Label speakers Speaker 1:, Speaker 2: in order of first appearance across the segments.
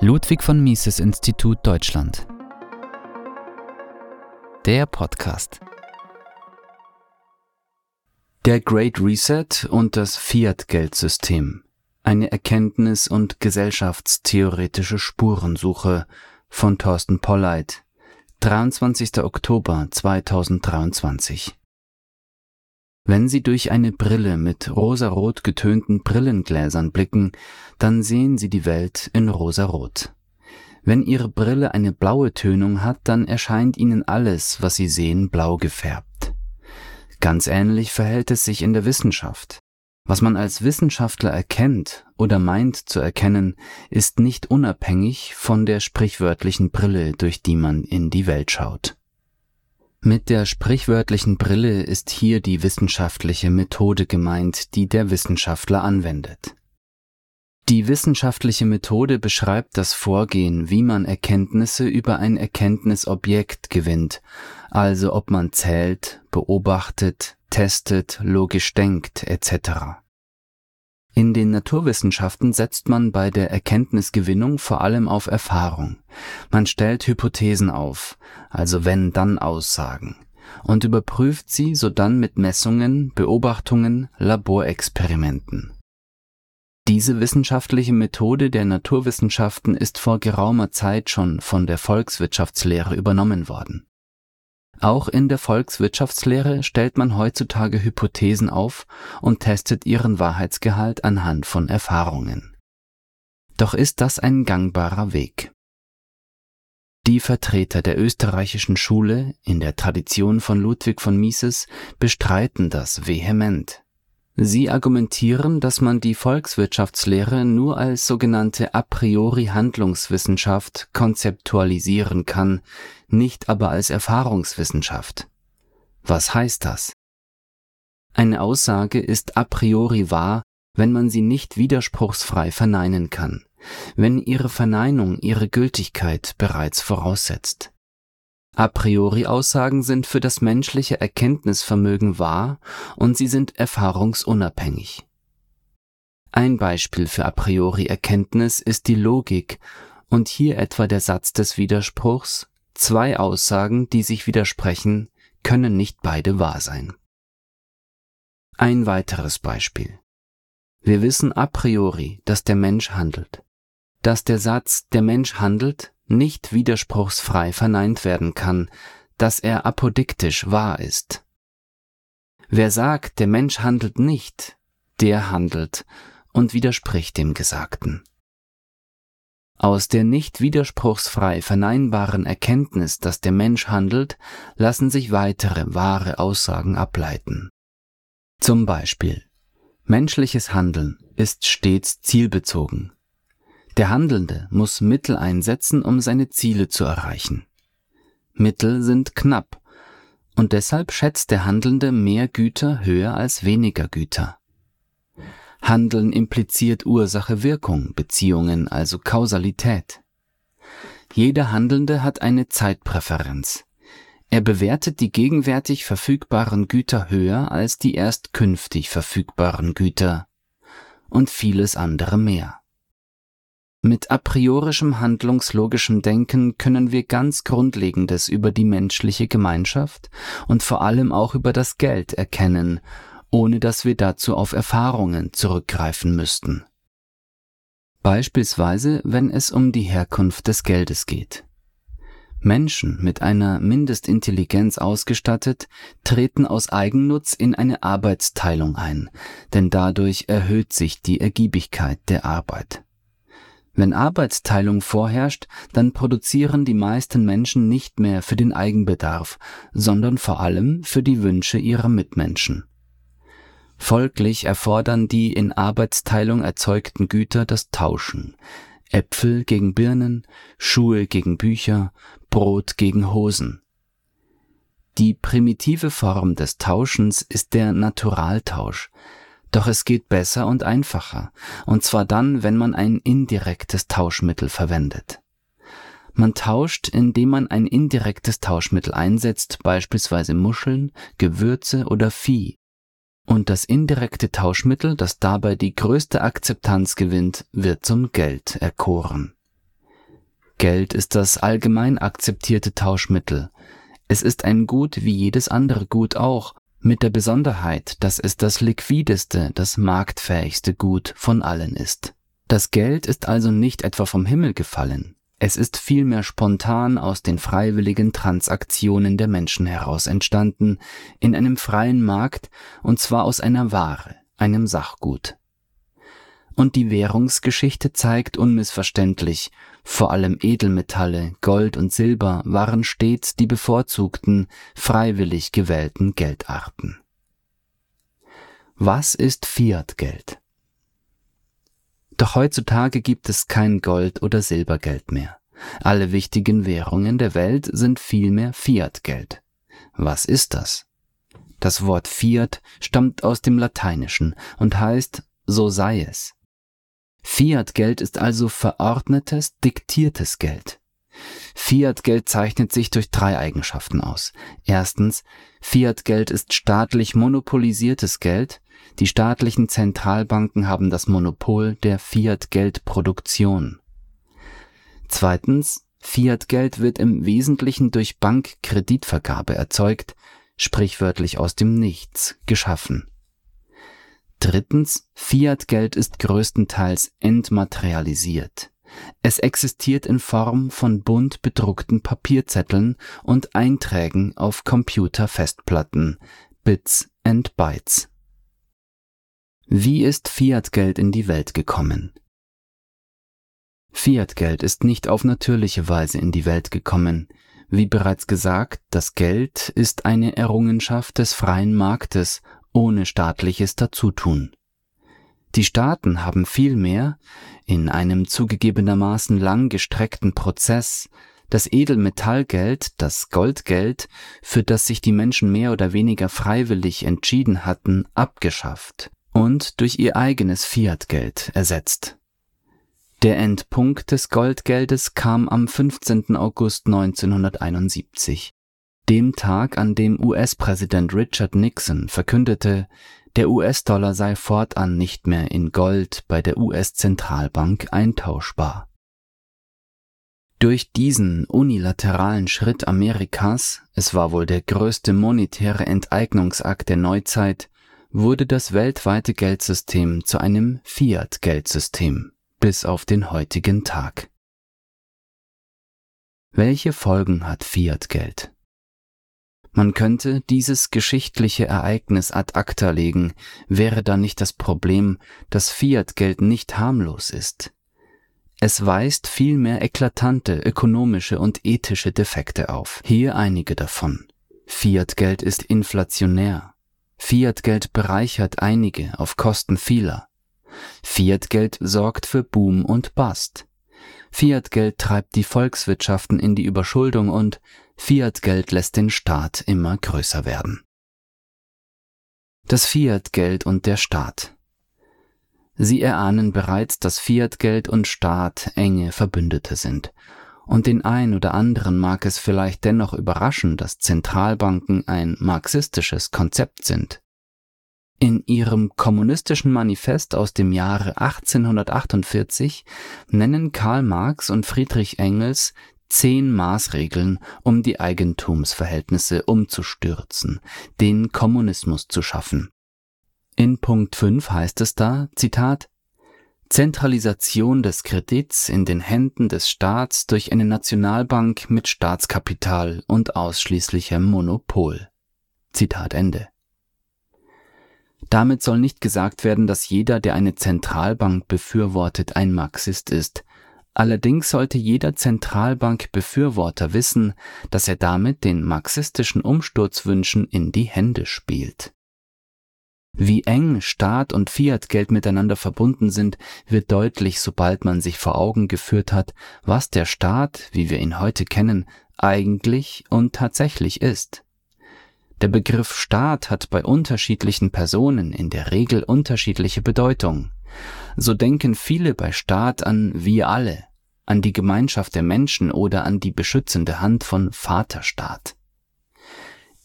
Speaker 1: Ludwig von Mises Institut Deutschland. Der Podcast. Der Great Reset und das Fiat-Geldsystem. Eine Erkenntnis- und gesellschaftstheoretische Spurensuche von Thorsten Polleit. 23. Oktober 2023. Wenn Sie durch eine Brille mit rosarot getönten Brillengläsern blicken, dann sehen Sie die Welt in rosarot. Wenn Ihre Brille eine blaue Tönung hat, dann erscheint Ihnen alles, was Sie sehen, blau gefärbt. Ganz ähnlich verhält es sich in der Wissenschaft. Was man als Wissenschaftler erkennt oder meint zu erkennen, ist nicht unabhängig von der sprichwörtlichen Brille, durch die man in die Welt schaut. Mit der sprichwörtlichen Brille ist hier die wissenschaftliche Methode gemeint, die der Wissenschaftler anwendet. Die wissenschaftliche Methode beschreibt das Vorgehen, wie man Erkenntnisse über ein Erkenntnisobjekt gewinnt, also ob man zählt, beobachtet, testet, logisch denkt etc. In den Naturwissenschaften setzt man bei der Erkenntnisgewinnung vor allem auf Erfahrung. Man stellt Hypothesen auf, also Wenn-Dann-Aussagen, und überprüft sie sodann mit Messungen, Beobachtungen, Laborexperimenten. Diese wissenschaftliche Methode der Naturwissenschaften ist vor geraumer Zeit schon von der Volkswirtschaftslehre übernommen worden. Auch in der Volkswirtschaftslehre stellt man heutzutage Hypothesen auf und testet ihren Wahrheitsgehalt anhand von Erfahrungen. Doch ist das ein gangbarer Weg? Die Vertreter der österreichischen Schule in der Tradition von Ludwig von Mises bestreiten das vehement. Sie argumentieren, dass man die Volkswirtschaftslehre nur als sogenannte a priori Handlungswissenschaft konzeptualisieren kann, nicht aber als Erfahrungswissenschaft. Was heißt das? Eine Aussage ist a priori wahr, wenn man sie nicht widerspruchsfrei verneinen kann, wenn ihre Verneinung ihre Gültigkeit bereits voraussetzt. A priori Aussagen sind für das menschliche Erkenntnisvermögen wahr und sie sind erfahrungsunabhängig. Ein Beispiel für a priori Erkenntnis ist die Logik und hier etwa der Satz des Widerspruchs, zwei Aussagen, die sich widersprechen, können nicht beide wahr sein. Ein weiteres Beispiel. Wir wissen a priori, dass der Mensch handelt. Dass der Satz der Mensch handelt nicht widerspruchsfrei verneint werden kann, dass er apodiktisch wahr ist. Wer sagt, der Mensch handelt nicht, der handelt und widerspricht dem Gesagten. Aus der nicht widerspruchsfrei verneinbaren Erkenntnis, dass der Mensch handelt, lassen sich weitere wahre Aussagen ableiten. Zum Beispiel, menschliches Handeln ist stets zielbezogen. Der Handelnde muss Mittel einsetzen, um seine Ziele zu erreichen. Mittel sind knapp, und deshalb schätzt der Handelnde mehr Güter höher als weniger Güter. Handeln impliziert Ursache-Wirkung, Beziehungen, also Kausalität. Jeder Handelnde hat eine Zeitpräferenz. Er bewertet die gegenwärtig verfügbaren Güter höher als die erst künftig verfügbaren Güter und vieles andere mehr. Mit a priorischem handlungslogischem Denken können wir ganz Grundlegendes über die menschliche Gemeinschaft und vor allem auch über das Geld erkennen, ohne dass wir dazu auf Erfahrungen zurückgreifen müssten. Beispielsweise, wenn es um die Herkunft des Geldes geht. Menschen mit einer Mindestintelligenz ausgestattet treten aus Eigennutz in eine Arbeitsteilung ein, denn dadurch erhöht sich die Ergiebigkeit der Arbeit. Wenn Arbeitsteilung vorherrscht, dann produzieren die meisten Menschen nicht mehr für den Eigenbedarf, sondern vor allem für die Wünsche ihrer Mitmenschen. Folglich erfordern die in Arbeitsteilung erzeugten Güter das Tauschen. Äpfel gegen Birnen, Schuhe gegen Bücher, Brot gegen Hosen. Die primitive Form des Tauschens ist der Naturaltausch, doch es geht besser und einfacher, und zwar dann, wenn man ein indirektes Tauschmittel verwendet. Man tauscht, indem man ein indirektes Tauschmittel einsetzt, beispielsweise Muscheln, Gewürze oder Vieh. Und das indirekte Tauschmittel, das dabei die größte Akzeptanz gewinnt, wird zum Geld erkoren. Geld ist das allgemein akzeptierte Tauschmittel. Es ist ein Gut wie jedes andere Gut auch, mit der Besonderheit, dass es das liquideste, das marktfähigste Gut von allen ist. Das Geld ist also nicht etwa vom Himmel gefallen, es ist vielmehr spontan aus den freiwilligen Transaktionen der Menschen heraus entstanden, in einem freien Markt, und zwar aus einer Ware, einem Sachgut. Und die Währungsgeschichte zeigt unmissverständlich, vor allem Edelmetalle, Gold und Silber waren stets die bevorzugten, freiwillig gewählten Geldarten. Was ist Fiat-Geld? Doch heutzutage gibt es kein Gold oder Silbergeld mehr. Alle wichtigen Währungen der Welt sind vielmehr Fiat-Geld. Was ist das? Das Wort Fiat stammt aus dem Lateinischen und heißt so sei es. Fiat-Geld ist also verordnetes, diktiertes Geld. Fiat-Geld zeichnet sich durch drei Eigenschaften aus. Erstens, Fiat-Geld ist staatlich monopolisiertes Geld. Die staatlichen Zentralbanken haben das Monopol der Fiat-Geldproduktion. Zweitens, Fiat-Geld wird im Wesentlichen durch Bankkreditvergabe erzeugt, sprichwörtlich aus dem Nichts geschaffen. Drittens, Fiat-Geld ist größtenteils entmaterialisiert. Es existiert in Form von bunt bedruckten Papierzetteln und Einträgen auf Computerfestplatten, Bits and Bytes. Wie ist Fiat-Geld in die Welt gekommen? Fiat-Geld ist nicht auf natürliche Weise in die Welt gekommen. Wie bereits gesagt, das Geld ist eine Errungenschaft des freien Marktes ohne staatliches Dazutun. Die Staaten haben vielmehr, in einem zugegebenermaßen lang gestreckten Prozess, das Edelmetallgeld, das Goldgeld, für das sich die Menschen mehr oder weniger freiwillig entschieden hatten, abgeschafft und durch ihr eigenes Fiatgeld ersetzt. Der Endpunkt des Goldgeldes kam am 15. August 1971, dem Tag, an dem US-Präsident Richard Nixon verkündete, der US-Dollar sei fortan nicht mehr in Gold bei der US-Zentralbank eintauschbar. Durch diesen unilateralen Schritt Amerikas, es war wohl der größte monetäre Enteignungsakt der Neuzeit, wurde das weltweite Geldsystem zu einem Fiat-Geldsystem bis auf den heutigen Tag. Welche Folgen hat Fiat-Geld? Man könnte dieses geschichtliche Ereignis ad acta legen, wäre da nicht das Problem, dass Fiat-Geld nicht harmlos ist. Es weist vielmehr eklatante ökonomische und ethische Defekte auf. Hier einige davon. Fiat-Geld ist inflationär. Fiat-Geld bereichert einige auf Kosten vieler. Fiat-Geld sorgt für Boom und Bust. Fiat-Geld treibt die Volkswirtschaften in die Überschuldung und Fiat-Geld lässt den Staat immer größer werden. Das Fiat-Geld und der Staat. Sie erahnen bereits, dass Fiat-Geld und Staat enge Verbündete sind. Und den ein oder anderen mag es vielleicht dennoch überraschen, dass Zentralbanken ein marxistisches Konzept sind. In ihrem kommunistischen Manifest aus dem Jahre 1848 nennen Karl Marx und Friedrich Engels zehn Maßregeln, um die Eigentumsverhältnisse umzustürzen, den Kommunismus zu schaffen. In Punkt 5 heißt es da, Zitat, Zentralisation des Kredits in den Händen des Staats durch eine Nationalbank mit Staatskapital und ausschließlichem Monopol. Zitat Ende. Damit soll nicht gesagt werden, dass jeder, der eine Zentralbank befürwortet, ein Marxist ist. Allerdings sollte jeder Zentralbankbefürworter wissen, dass er damit den marxistischen Umsturzwünschen in die Hände spielt. Wie eng Staat und Fiatgeld miteinander verbunden sind, wird deutlich, sobald man sich vor Augen geführt hat, was der Staat, wie wir ihn heute kennen, eigentlich und tatsächlich ist. Der Begriff Staat hat bei unterschiedlichen Personen in der Regel unterschiedliche Bedeutung. So denken viele bei Staat an wir alle, an die Gemeinschaft der Menschen oder an die beschützende Hand von Vaterstaat.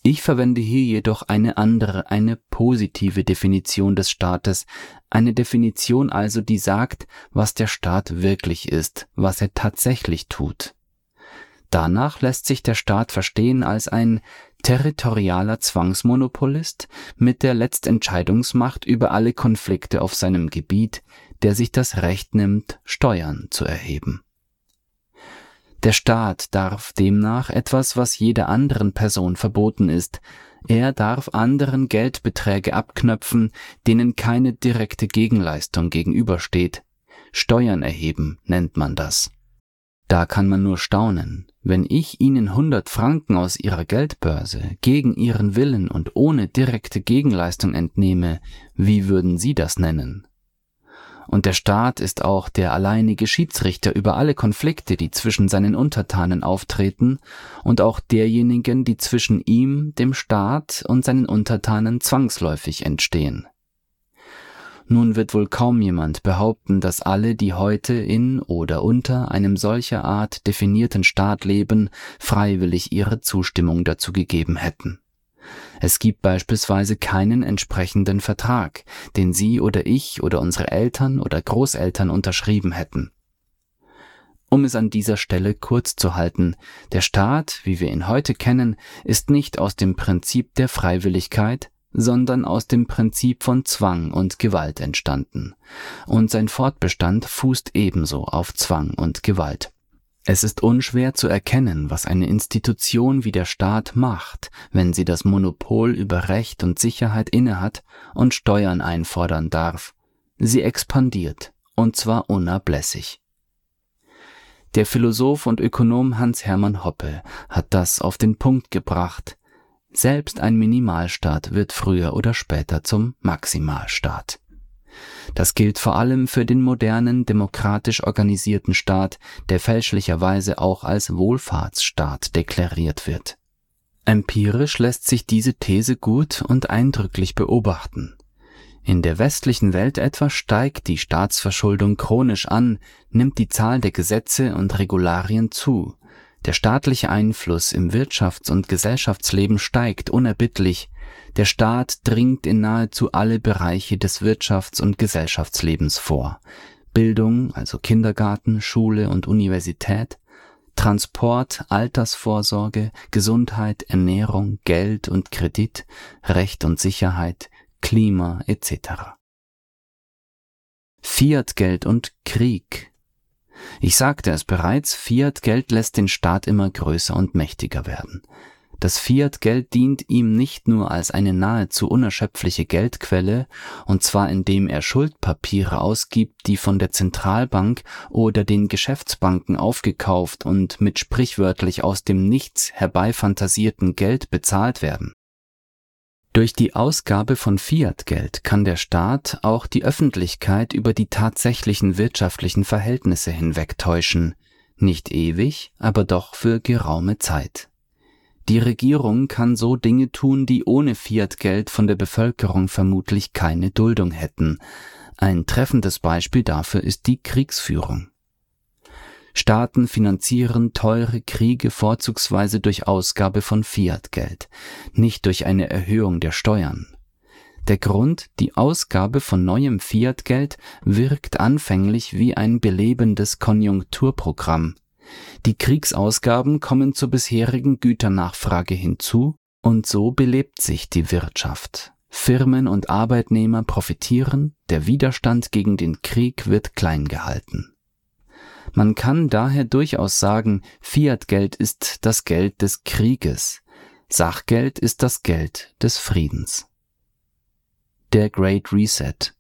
Speaker 1: Ich verwende hier jedoch eine andere, eine positive Definition des Staates, eine Definition also, die sagt, was der Staat wirklich ist, was er tatsächlich tut. Danach lässt sich der Staat verstehen als ein territorialer Zwangsmonopolist mit der Letztentscheidungsmacht über alle Konflikte auf seinem Gebiet, der sich das Recht nimmt, Steuern zu erheben. Der Staat darf demnach etwas, was jeder anderen Person verboten ist. Er darf anderen Geldbeträge abknöpfen, denen keine direkte Gegenleistung gegenübersteht. Steuern erheben nennt man das. Da kann man nur staunen, wenn ich Ihnen 100 Franken aus Ihrer Geldbörse gegen Ihren Willen und ohne direkte Gegenleistung entnehme, wie würden Sie das nennen? und der Staat ist auch der alleinige Schiedsrichter über alle Konflikte, die zwischen seinen Untertanen auftreten, und auch derjenigen, die zwischen ihm, dem Staat und seinen Untertanen zwangsläufig entstehen. Nun wird wohl kaum jemand behaupten, dass alle, die heute in oder unter einem solcher Art definierten Staat leben, freiwillig ihre Zustimmung dazu gegeben hätten. Es gibt beispielsweise keinen entsprechenden Vertrag, den Sie oder ich oder unsere Eltern oder Großeltern unterschrieben hätten. Um es an dieser Stelle kurz zu halten, der Staat, wie wir ihn heute kennen, ist nicht aus dem Prinzip der Freiwilligkeit, sondern aus dem Prinzip von Zwang und Gewalt entstanden, und sein Fortbestand fußt ebenso auf Zwang und Gewalt. Es ist unschwer zu erkennen, was eine Institution wie der Staat macht, wenn sie das Monopol über Recht und Sicherheit innehat und Steuern einfordern darf. Sie expandiert, und zwar unablässig. Der Philosoph und Ökonom Hans Hermann Hoppe hat das auf den Punkt gebracht. Selbst ein Minimalstaat wird früher oder später zum Maximalstaat. Das gilt vor allem für den modernen, demokratisch organisierten Staat, der fälschlicherweise auch als Wohlfahrtsstaat deklariert wird. Empirisch lässt sich diese These gut und eindrücklich beobachten. In der westlichen Welt etwa steigt die Staatsverschuldung chronisch an, nimmt die Zahl der Gesetze und Regularien zu, der staatliche Einfluss im Wirtschafts- und Gesellschaftsleben steigt unerbittlich, der Staat dringt in nahezu alle Bereiche des Wirtschafts- und Gesellschaftslebens vor. Bildung, also Kindergarten, Schule und Universität, Transport, Altersvorsorge, Gesundheit, Ernährung, Geld und Kredit, Recht und Sicherheit, Klima etc. Fiat-Geld und Krieg. Ich sagte es bereits, Fiat-Geld lässt den Staat immer größer und mächtiger werden. Das Fiat-Geld dient ihm nicht nur als eine nahezu unerschöpfliche Geldquelle, und zwar indem er Schuldpapiere ausgibt, die von der Zentralbank oder den Geschäftsbanken aufgekauft und mit sprichwörtlich aus dem Nichts herbeifantasierten Geld bezahlt werden. Durch die Ausgabe von Fiat-Geld kann der Staat auch die Öffentlichkeit über die tatsächlichen wirtschaftlichen Verhältnisse hinwegtäuschen, nicht ewig, aber doch für geraume Zeit. Die Regierung kann so Dinge tun, die ohne Fiat-Geld von der Bevölkerung vermutlich keine Duldung hätten. Ein treffendes Beispiel dafür ist die Kriegsführung. Staaten finanzieren teure Kriege vorzugsweise durch Ausgabe von Fiat-Geld, nicht durch eine Erhöhung der Steuern. Der Grund, die Ausgabe von neuem Fiat-Geld wirkt anfänglich wie ein belebendes Konjunkturprogramm, die Kriegsausgaben kommen zur bisherigen Güternachfrage hinzu und so belebt sich die Wirtschaft. Firmen und Arbeitnehmer profitieren, der Widerstand gegen den Krieg wird klein gehalten. Man kann daher durchaus sagen, Fiatgeld ist das Geld des Krieges, Sachgeld ist das Geld des Friedens. Der Great Reset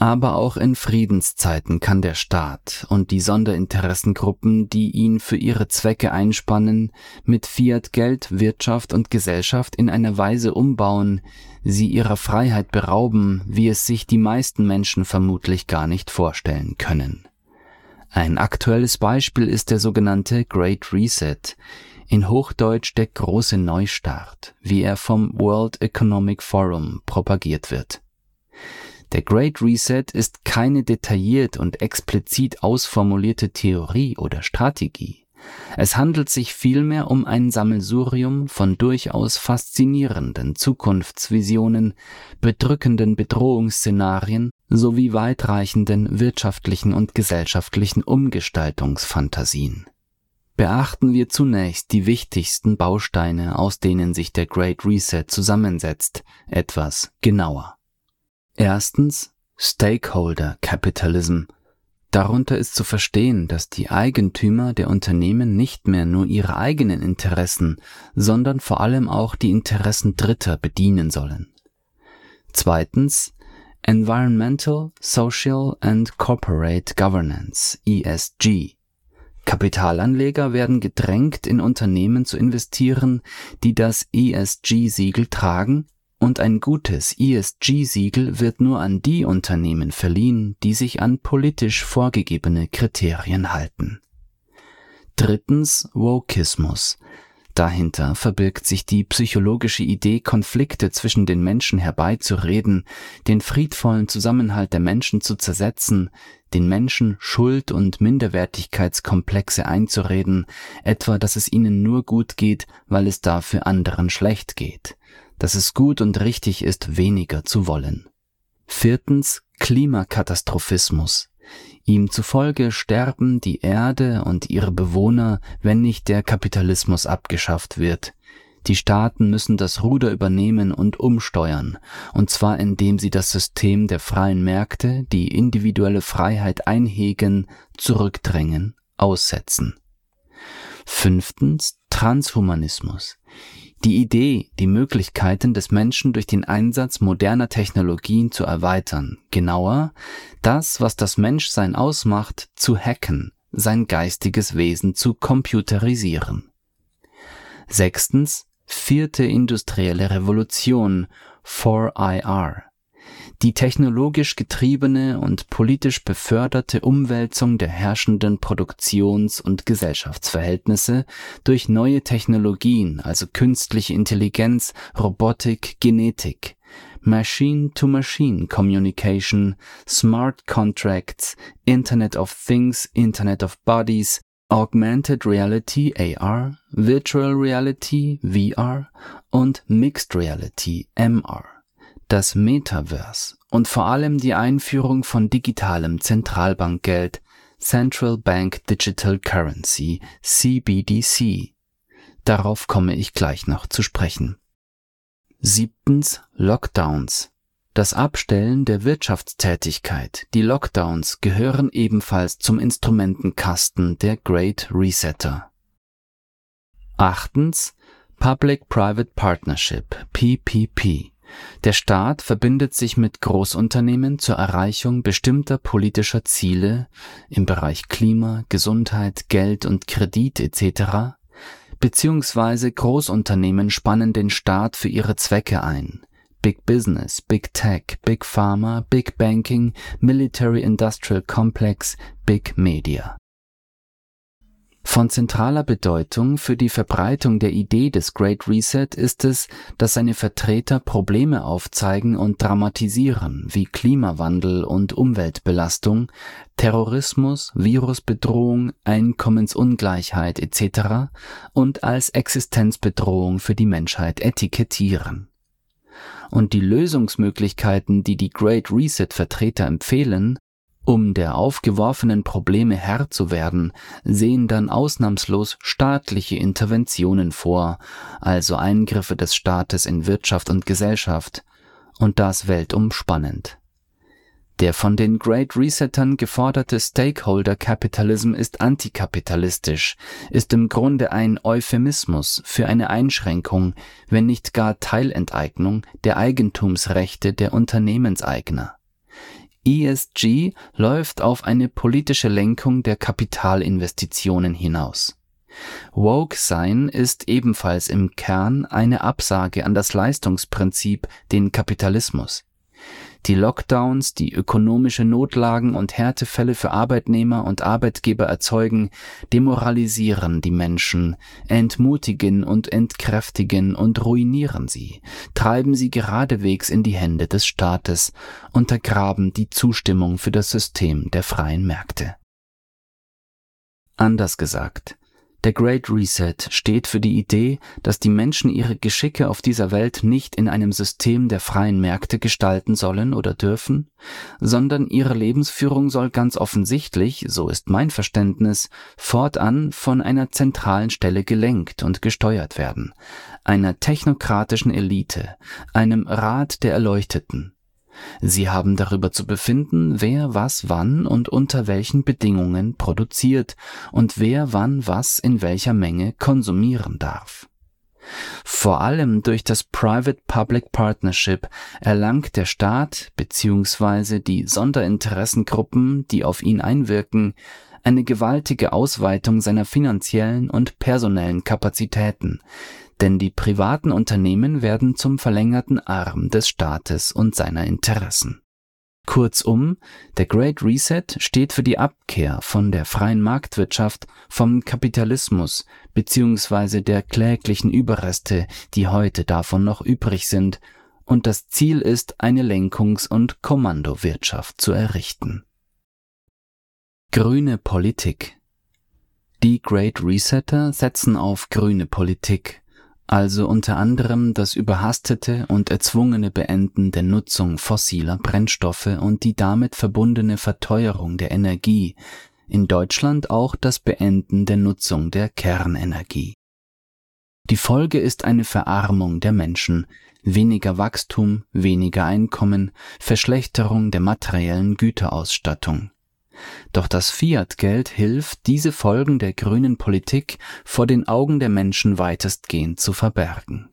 Speaker 1: aber auch in Friedenszeiten kann der Staat und die Sonderinteressengruppen, die ihn für ihre Zwecke einspannen, mit Fiat Geld Wirtschaft und Gesellschaft in einer Weise umbauen, sie ihrer Freiheit berauben, wie es sich die meisten Menschen vermutlich gar nicht vorstellen können. Ein aktuelles Beispiel ist der sogenannte Great Reset, in Hochdeutsch der große Neustart, wie er vom World Economic Forum propagiert wird. Der Great Reset ist keine detailliert und explizit ausformulierte Theorie oder Strategie. Es handelt sich vielmehr um ein Sammelsurium von durchaus faszinierenden Zukunftsvisionen, bedrückenden Bedrohungsszenarien sowie weitreichenden wirtschaftlichen und gesellschaftlichen Umgestaltungsfantasien. Beachten wir zunächst die wichtigsten Bausteine, aus denen sich der Great Reset zusammensetzt, etwas genauer. Erstens Stakeholder Capitalism Darunter ist zu verstehen, dass die Eigentümer der Unternehmen nicht mehr nur ihre eigenen Interessen, sondern vor allem auch die Interessen Dritter bedienen sollen. Zweitens Environmental, Social and Corporate Governance ESG. Kapitalanleger werden gedrängt, in Unternehmen zu investieren, die das ESG-Siegel tragen und ein gutes ESG-Siegel wird nur an die Unternehmen verliehen, die sich an politisch vorgegebene Kriterien halten. Drittens Wokismus. Dahinter verbirgt sich die psychologische Idee, Konflikte zwischen den Menschen herbeizureden, den friedvollen Zusammenhalt der Menschen zu zersetzen, den Menschen Schuld- und Minderwertigkeitskomplexe einzureden, etwa dass es ihnen nur gut geht, weil es dafür anderen schlecht geht dass es gut und richtig ist, weniger zu wollen. Viertens Klimakatastrophismus. Ihm zufolge sterben die Erde und ihre Bewohner, wenn nicht der Kapitalismus abgeschafft wird. Die Staaten müssen das Ruder übernehmen und umsteuern, und zwar indem sie das System der freien Märkte, die individuelle Freiheit einhegen, zurückdrängen, aussetzen. Fünftens Transhumanismus. Die Idee, die Möglichkeiten des Menschen durch den Einsatz moderner Technologien zu erweitern, genauer, das, was das Menschsein ausmacht, zu hacken, sein geistiges Wesen zu computerisieren. Sechstens, vierte industrielle Revolution, 4IR, die technologisch getriebene und politisch beförderte Umwälzung der herrschenden Produktions- und Gesellschaftsverhältnisse durch neue Technologien, also künstliche Intelligenz, Robotik, Genetik, Machine-to-Machine Communication, Smart Contracts, Internet of Things, Internet of Bodies, Augmented Reality AR, Virtual Reality VR und Mixed Reality MR das Metaverse und vor allem die Einführung von digitalem Zentralbankgeld Central Bank Digital Currency CBDC. Darauf komme ich gleich noch zu sprechen. Siebtens Lockdowns. Das Abstellen der Wirtschaftstätigkeit, die Lockdowns gehören ebenfalls zum Instrumentenkasten der Great Resetter. Achtens Public-Private Partnership PPP. Der Staat verbindet sich mit Großunternehmen zur Erreichung bestimmter politischer Ziele im Bereich Klima, Gesundheit, Geld und Kredit etc., beziehungsweise Großunternehmen spannen den Staat für ihre Zwecke ein. Big Business, Big Tech, Big Pharma, Big Banking, Military Industrial Complex, Big Media von zentraler Bedeutung für die Verbreitung der Idee des Great Reset ist es, dass seine Vertreter Probleme aufzeigen und dramatisieren, wie Klimawandel und Umweltbelastung, Terrorismus, Virusbedrohung, Einkommensungleichheit etc. und als Existenzbedrohung für die Menschheit etikettieren. Und die Lösungsmöglichkeiten, die die Great Reset Vertreter empfehlen, um der aufgeworfenen Probleme Herr zu werden, sehen dann ausnahmslos staatliche Interventionen vor, also Eingriffe des Staates in Wirtschaft und Gesellschaft, und das weltumspannend. Der von den Great Resettern geforderte Stakeholder Capitalism ist antikapitalistisch, ist im Grunde ein Euphemismus für eine Einschränkung, wenn nicht gar Teilenteignung der Eigentumsrechte der Unternehmenseigner. ESG läuft auf eine politische Lenkung der Kapitalinvestitionen hinaus. Woke sein ist ebenfalls im Kern eine Absage an das Leistungsprinzip, den Kapitalismus. Die Lockdowns, die ökonomische Notlagen und Härtefälle für Arbeitnehmer und Arbeitgeber erzeugen, demoralisieren die Menschen, entmutigen und entkräftigen und ruinieren sie, treiben sie geradewegs in die Hände des Staates, untergraben die Zustimmung für das System der freien Märkte. Anders gesagt, Der Great Reset steht für die Idee, dass die Menschen ihre Geschicke auf dieser Welt nicht in einem System der freien Märkte gestalten sollen oder dürfen, sondern ihre Lebensführung soll ganz offensichtlich, so ist mein Verständnis, fortan von einer zentralen Stelle gelenkt und gesteuert werden, einer technokratischen Elite, einem Rat der Erleuchteten, Sie haben darüber zu befinden, wer was wann und unter welchen Bedingungen produziert und wer wann was in welcher Menge konsumieren darf. Vor allem durch das Private-Public Partnership erlangt der Staat bzw. die Sonderinteressengruppen, die auf ihn einwirken, eine gewaltige Ausweitung seiner finanziellen und personellen Kapazitäten, denn die privaten Unternehmen werden zum verlängerten Arm des Staates und seiner Interessen. Kurzum, der Great Reset steht für die Abkehr von der freien Marktwirtschaft, vom Kapitalismus bzw. der kläglichen Überreste, die heute davon noch übrig sind, und das Ziel ist, eine Lenkungs- und Kommandowirtschaft zu errichten. Grüne Politik Die Great Resetter setzen auf grüne Politik, also unter anderem das überhastete und erzwungene Beenden der Nutzung fossiler Brennstoffe und die damit verbundene Verteuerung der Energie, in Deutschland auch das Beenden der Nutzung der Kernenergie. Die Folge ist eine Verarmung der Menschen, weniger Wachstum, weniger Einkommen, Verschlechterung der materiellen Güterausstattung. Doch das Fiat-Geld hilft, diese Folgen der grünen Politik vor den Augen der Menschen weitestgehend zu verbergen.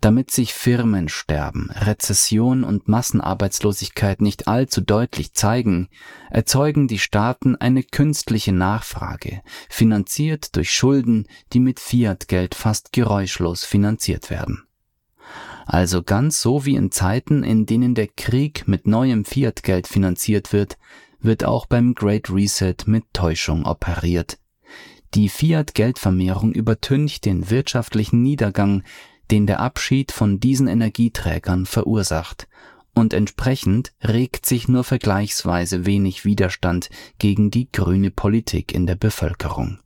Speaker 1: Damit sich Firmensterben, Rezession und Massenarbeitslosigkeit nicht allzu deutlich zeigen, erzeugen die Staaten eine künstliche Nachfrage, finanziert durch Schulden, die mit Fiat-Geld fast geräuschlos finanziert werden. Also ganz so wie in Zeiten, in denen der Krieg mit neuem Fiat-Geld finanziert wird, wird auch beim Great Reset mit Täuschung operiert. Die Fiat-Geldvermehrung übertüncht den wirtschaftlichen Niedergang, den der Abschied von diesen Energieträgern verursacht, und entsprechend regt sich nur vergleichsweise wenig Widerstand gegen die grüne Politik in der Bevölkerung.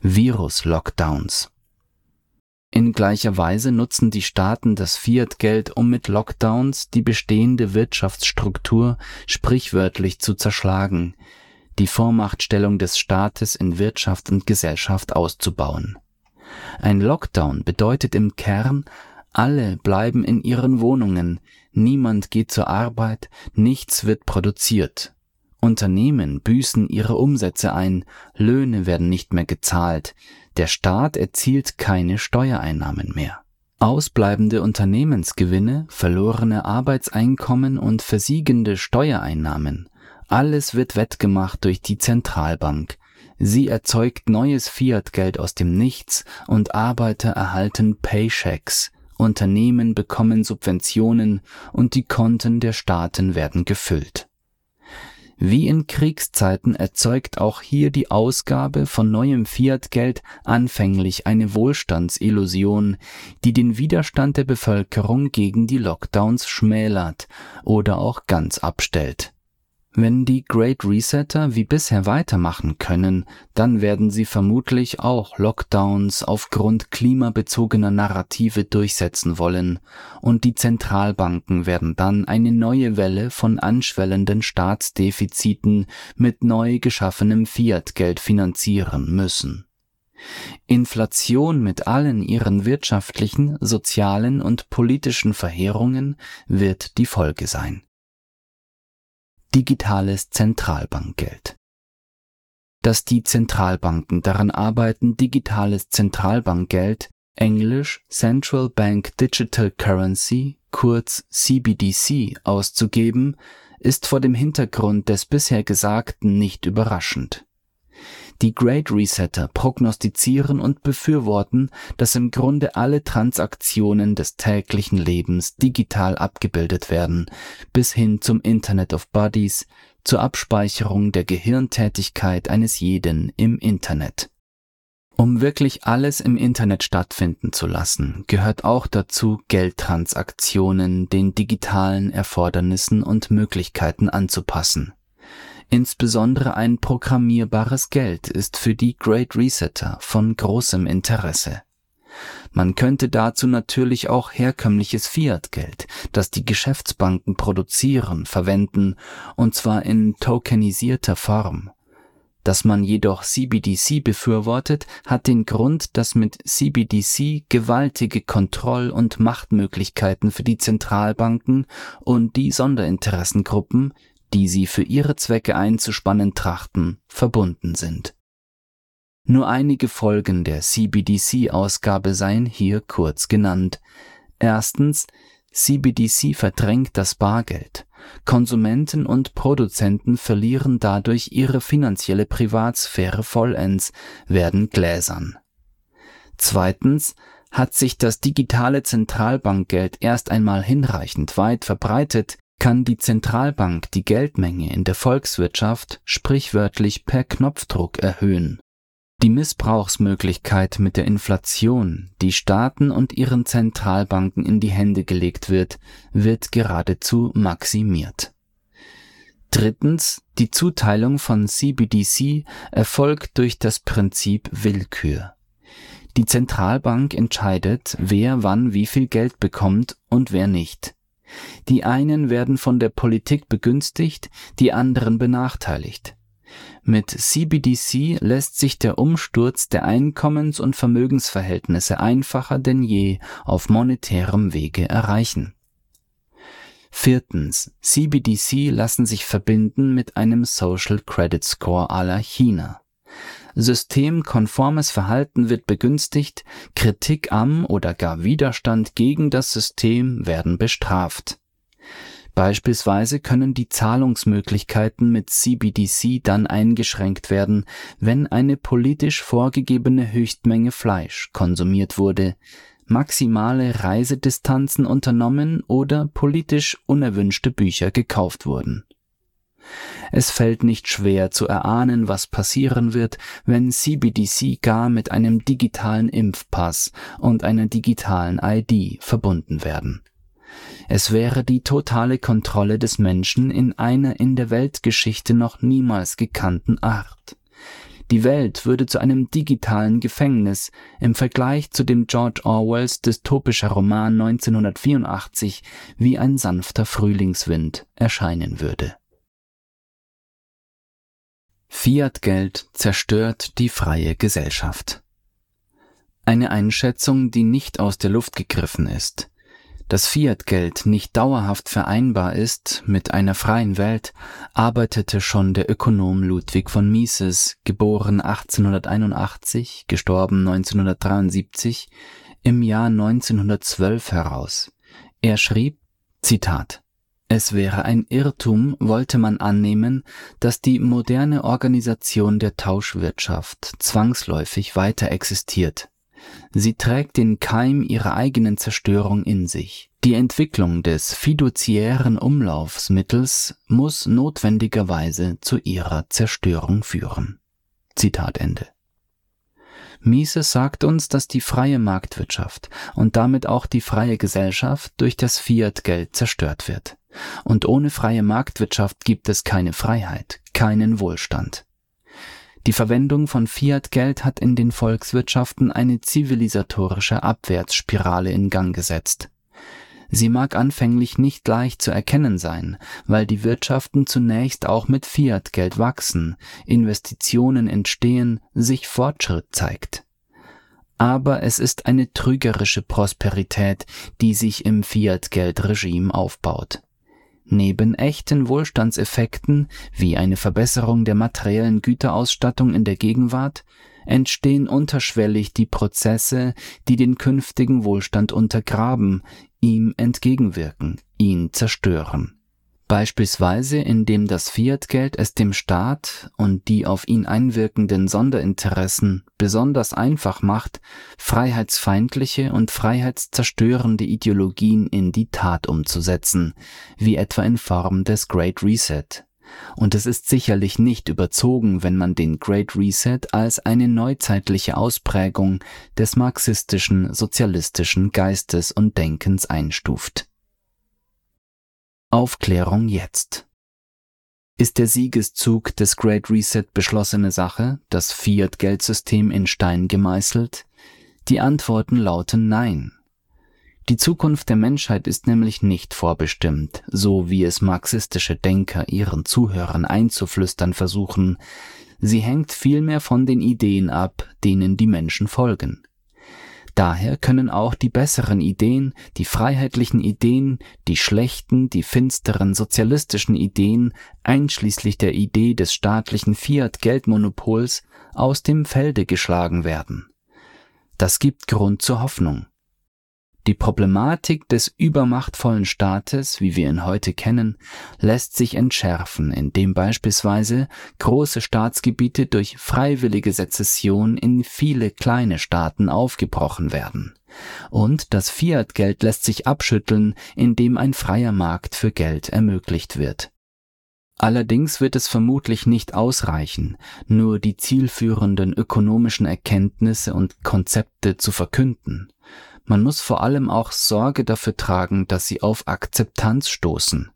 Speaker 1: Virus-Lockdowns in gleicher Weise nutzen die Staaten das Fiat-Geld, um mit Lockdowns die bestehende Wirtschaftsstruktur sprichwörtlich zu zerschlagen, die Vormachtstellung des Staates in Wirtschaft und Gesellschaft auszubauen. Ein Lockdown bedeutet im Kern, alle bleiben in ihren Wohnungen, niemand geht zur Arbeit, nichts wird produziert. Unternehmen büßen ihre Umsätze ein, Löhne werden nicht mehr gezahlt, der Staat erzielt keine Steuereinnahmen mehr. Ausbleibende Unternehmensgewinne, verlorene Arbeitseinkommen und versiegende Steuereinnahmen, alles wird wettgemacht durch die Zentralbank. Sie erzeugt neues Fiatgeld aus dem Nichts und Arbeiter erhalten Paychecks, Unternehmen bekommen Subventionen und die Konten der Staaten werden gefüllt. Wie in Kriegszeiten erzeugt auch hier die Ausgabe von neuem Fiatgeld anfänglich eine Wohlstandsillusion, die den Widerstand der Bevölkerung gegen die Lockdowns schmälert oder auch ganz abstellt wenn die Great Resetter wie bisher weitermachen können, dann werden sie vermutlich auch Lockdowns aufgrund klimabezogener Narrative durchsetzen wollen, und die Zentralbanken werden dann eine neue Welle von anschwellenden Staatsdefiziten mit neu geschaffenem Fiat-Geld finanzieren müssen. Inflation mit allen ihren wirtschaftlichen, sozialen und politischen Verheerungen wird die Folge sein digitales Zentralbankgeld. Dass die Zentralbanken daran arbeiten, digitales Zentralbankgeld, englisch Central Bank Digital Currency, kurz CBDC, auszugeben, ist vor dem Hintergrund des bisher Gesagten nicht überraschend. Die Great Resetter prognostizieren und befürworten, dass im Grunde alle Transaktionen des täglichen Lebens digital abgebildet werden, bis hin zum Internet of Bodies, zur Abspeicherung der Gehirntätigkeit eines jeden im Internet. Um wirklich alles im Internet stattfinden zu lassen, gehört auch dazu, Geldtransaktionen den digitalen Erfordernissen und Möglichkeiten anzupassen. Insbesondere ein programmierbares Geld ist für die Great Resetter von großem Interesse. Man könnte dazu natürlich auch herkömmliches Fiat-Geld, das die Geschäftsbanken produzieren, verwenden, und zwar in tokenisierter Form. Dass man jedoch CBDC befürwortet, hat den Grund, dass mit CBDC gewaltige Kontroll- und Machtmöglichkeiten für die Zentralbanken und die Sonderinteressengruppen, die sie für ihre Zwecke einzuspannen trachten, verbunden sind. Nur einige Folgen der CBDC-Ausgabe seien hier kurz genannt. Erstens, CBDC verdrängt das Bargeld. Konsumenten und Produzenten verlieren dadurch ihre finanzielle Privatsphäre vollends, werden gläsern. Zweitens hat sich das digitale Zentralbankgeld erst einmal hinreichend weit verbreitet, kann die Zentralbank die Geldmenge in der Volkswirtschaft sprichwörtlich per Knopfdruck erhöhen. Die Missbrauchsmöglichkeit mit der Inflation, die Staaten und ihren Zentralbanken in die Hände gelegt wird, wird geradezu maximiert. Drittens, die Zuteilung von CBDC erfolgt durch das Prinzip Willkür. Die Zentralbank entscheidet, wer wann wie viel Geld bekommt und wer nicht. Die einen werden von der Politik begünstigt, die anderen benachteiligt. Mit CBDC lässt sich der Umsturz der Einkommens- und Vermögensverhältnisse einfacher denn je auf monetärem Wege erreichen. Viertens. CBDC lassen sich verbinden mit einem Social Credit Score la China. Systemkonformes Verhalten wird begünstigt, Kritik am oder gar Widerstand gegen das System werden bestraft. Beispielsweise können die Zahlungsmöglichkeiten mit CBDC dann eingeschränkt werden, wenn eine politisch vorgegebene Höchstmenge Fleisch konsumiert wurde, maximale Reisedistanzen unternommen oder politisch unerwünschte Bücher gekauft wurden. Es fällt nicht schwer zu erahnen, was passieren wird, wenn CBDC gar mit einem digitalen Impfpass und einer digitalen ID verbunden werden. Es wäre die totale Kontrolle des Menschen in einer in der Weltgeschichte noch niemals gekannten Art. Die Welt würde zu einem digitalen Gefängnis im Vergleich zu dem George Orwells dystopischer Roman 1984 wie ein sanfter Frühlingswind erscheinen würde. Fiat-Geld zerstört die freie Gesellschaft. Eine Einschätzung, die nicht aus der Luft gegriffen ist. Dass Fiat-Geld nicht dauerhaft vereinbar ist mit einer freien Welt, arbeitete schon der Ökonom Ludwig von Mises, geboren 1881, gestorben 1973, im Jahr 1912 heraus. Er schrieb, Zitat, es wäre ein Irrtum, wollte man annehmen, dass die moderne Organisation der Tauschwirtschaft zwangsläufig weiter existiert. Sie trägt den Keim ihrer eigenen Zerstörung in sich. Die Entwicklung des fiduziären Umlaufsmittels muss notwendigerweise zu ihrer Zerstörung führen. Zitat Ende. Mises sagt uns, dass die freie Marktwirtschaft und damit auch die freie Gesellschaft durch das Fiat-Geld zerstört wird. Und ohne freie Marktwirtschaft gibt es keine Freiheit, keinen Wohlstand. Die Verwendung von Fiat-Geld hat in den Volkswirtschaften eine zivilisatorische Abwärtsspirale in Gang gesetzt. Sie mag anfänglich nicht leicht zu erkennen sein, weil die Wirtschaften zunächst auch mit Fiat-Geld wachsen, Investitionen entstehen, sich Fortschritt zeigt. Aber es ist eine trügerische Prosperität, die sich im Fiat-Geld-Regime aufbaut. Neben echten Wohlstandseffekten wie eine Verbesserung der materiellen Güterausstattung in der Gegenwart entstehen unterschwellig die Prozesse, die den künftigen Wohlstand untergraben, ihm entgegenwirken, ihn zerstören beispielsweise indem das Fiatgeld es dem Staat und die auf ihn einwirkenden Sonderinteressen besonders einfach macht, freiheitsfeindliche und freiheitszerstörende Ideologien in die Tat umzusetzen, wie etwa in Form des Great Reset. Und es ist sicherlich nicht überzogen, wenn man den Great Reset als eine neuzeitliche Ausprägung des marxistischen sozialistischen Geistes und Denkens einstuft. Aufklärung jetzt. Ist der Siegeszug des Great Reset beschlossene Sache, das Fiat-Geldsystem in Stein gemeißelt? Die Antworten lauten Nein. Die Zukunft der Menschheit ist nämlich nicht vorbestimmt, so wie es marxistische Denker ihren Zuhörern einzuflüstern versuchen, sie hängt vielmehr von den Ideen ab, denen die Menschen folgen. Daher können auch die besseren Ideen, die freiheitlichen Ideen, die schlechten, die finsteren sozialistischen Ideen, einschließlich der Idee des staatlichen Fiat-Geldmonopols, aus dem Felde geschlagen werden. Das gibt Grund zur Hoffnung. Die Problematik des übermachtvollen Staates, wie wir ihn heute kennen, lässt sich entschärfen, indem beispielsweise große Staatsgebiete durch freiwillige Sezession in viele kleine Staaten aufgebrochen werden. Und das Fiat-Geld lässt sich abschütteln, indem ein freier Markt für Geld ermöglicht wird. Allerdings wird es vermutlich nicht ausreichen, nur die zielführenden ökonomischen Erkenntnisse und Konzepte zu verkünden. Man muss vor allem auch Sorge dafür tragen, dass sie auf Akzeptanz stoßen.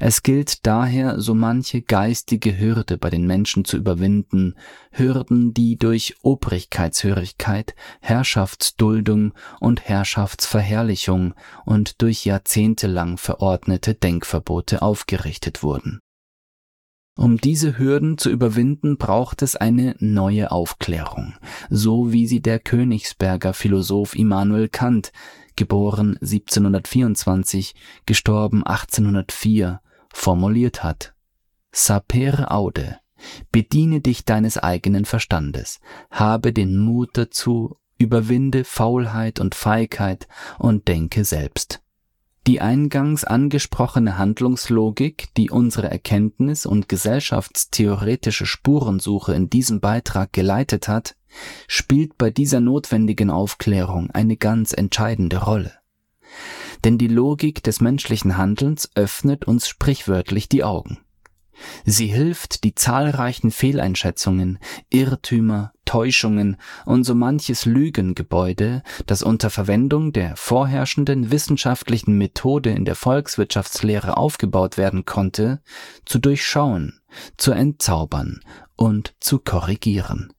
Speaker 1: Es gilt daher, so manche geistige Hürde bei den Menschen zu überwinden, Hürden, die durch Obrigkeitshörigkeit, Herrschaftsduldung und Herrschaftsverherrlichung und durch jahrzehntelang verordnete Denkverbote aufgerichtet wurden. Um diese Hürden zu überwinden, braucht es eine neue Aufklärung, so wie sie der Königsberger Philosoph Immanuel Kant, geboren 1724, gestorben 1804, formuliert hat. Sapere aude, bediene dich deines eigenen Verstandes, habe den Mut dazu, überwinde Faulheit und Feigheit und denke selbst. Die eingangs angesprochene Handlungslogik, die unsere Erkenntnis und gesellschaftstheoretische Spurensuche in diesem Beitrag geleitet hat, spielt bei dieser notwendigen Aufklärung eine ganz entscheidende Rolle. Denn die Logik des menschlichen Handelns öffnet uns sprichwörtlich die Augen. Sie hilft, die zahlreichen Fehleinschätzungen, Irrtümer, Täuschungen und so manches Lügengebäude, das unter Verwendung der vorherrschenden wissenschaftlichen Methode in der Volkswirtschaftslehre aufgebaut werden konnte, zu durchschauen, zu entzaubern und zu korrigieren.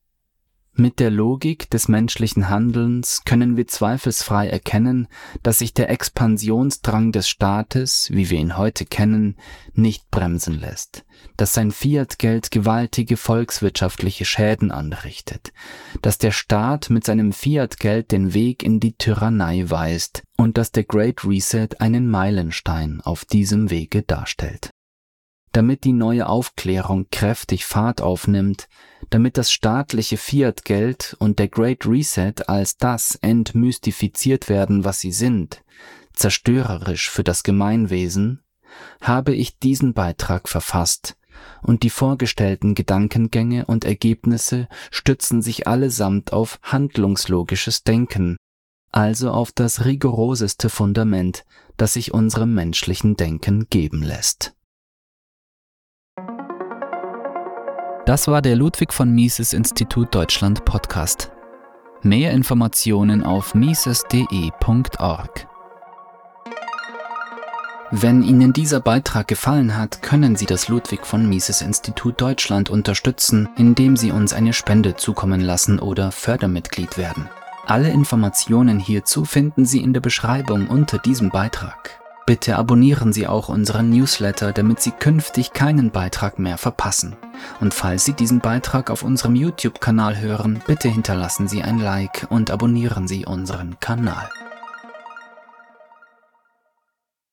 Speaker 1: Mit der Logik des menschlichen Handelns können wir zweifelsfrei erkennen, dass sich der Expansionsdrang des Staates, wie wir ihn heute kennen, nicht bremsen lässt, dass sein Fiat-Geld gewaltige volkswirtschaftliche Schäden anrichtet, dass der Staat mit seinem Fiat-Geld den Weg in die Tyrannei weist und dass der Great Reset einen Meilenstein auf diesem Wege darstellt damit die neue Aufklärung kräftig Fahrt aufnimmt, damit das staatliche Fiat-Geld und der Great Reset als das entmystifiziert werden, was sie sind, zerstörerisch für das Gemeinwesen, habe ich diesen Beitrag verfasst, und die vorgestellten Gedankengänge und Ergebnisse stützen sich allesamt auf handlungslogisches Denken, also auf das rigoroseste Fundament, das sich unserem menschlichen Denken geben lässt. Das war der Ludwig von Mises Institut Deutschland Podcast. Mehr Informationen auf mises.de.org. Wenn Ihnen dieser Beitrag gefallen hat, können Sie das Ludwig von Mises Institut Deutschland unterstützen, indem Sie uns eine Spende zukommen lassen oder Fördermitglied werden. Alle Informationen hierzu finden Sie in der Beschreibung unter diesem Beitrag. Bitte abonnieren Sie auch unseren Newsletter, damit Sie künftig keinen Beitrag mehr verpassen. Und falls Sie diesen Beitrag auf unserem YouTube-Kanal hören, bitte hinterlassen Sie ein Like und abonnieren Sie unseren Kanal.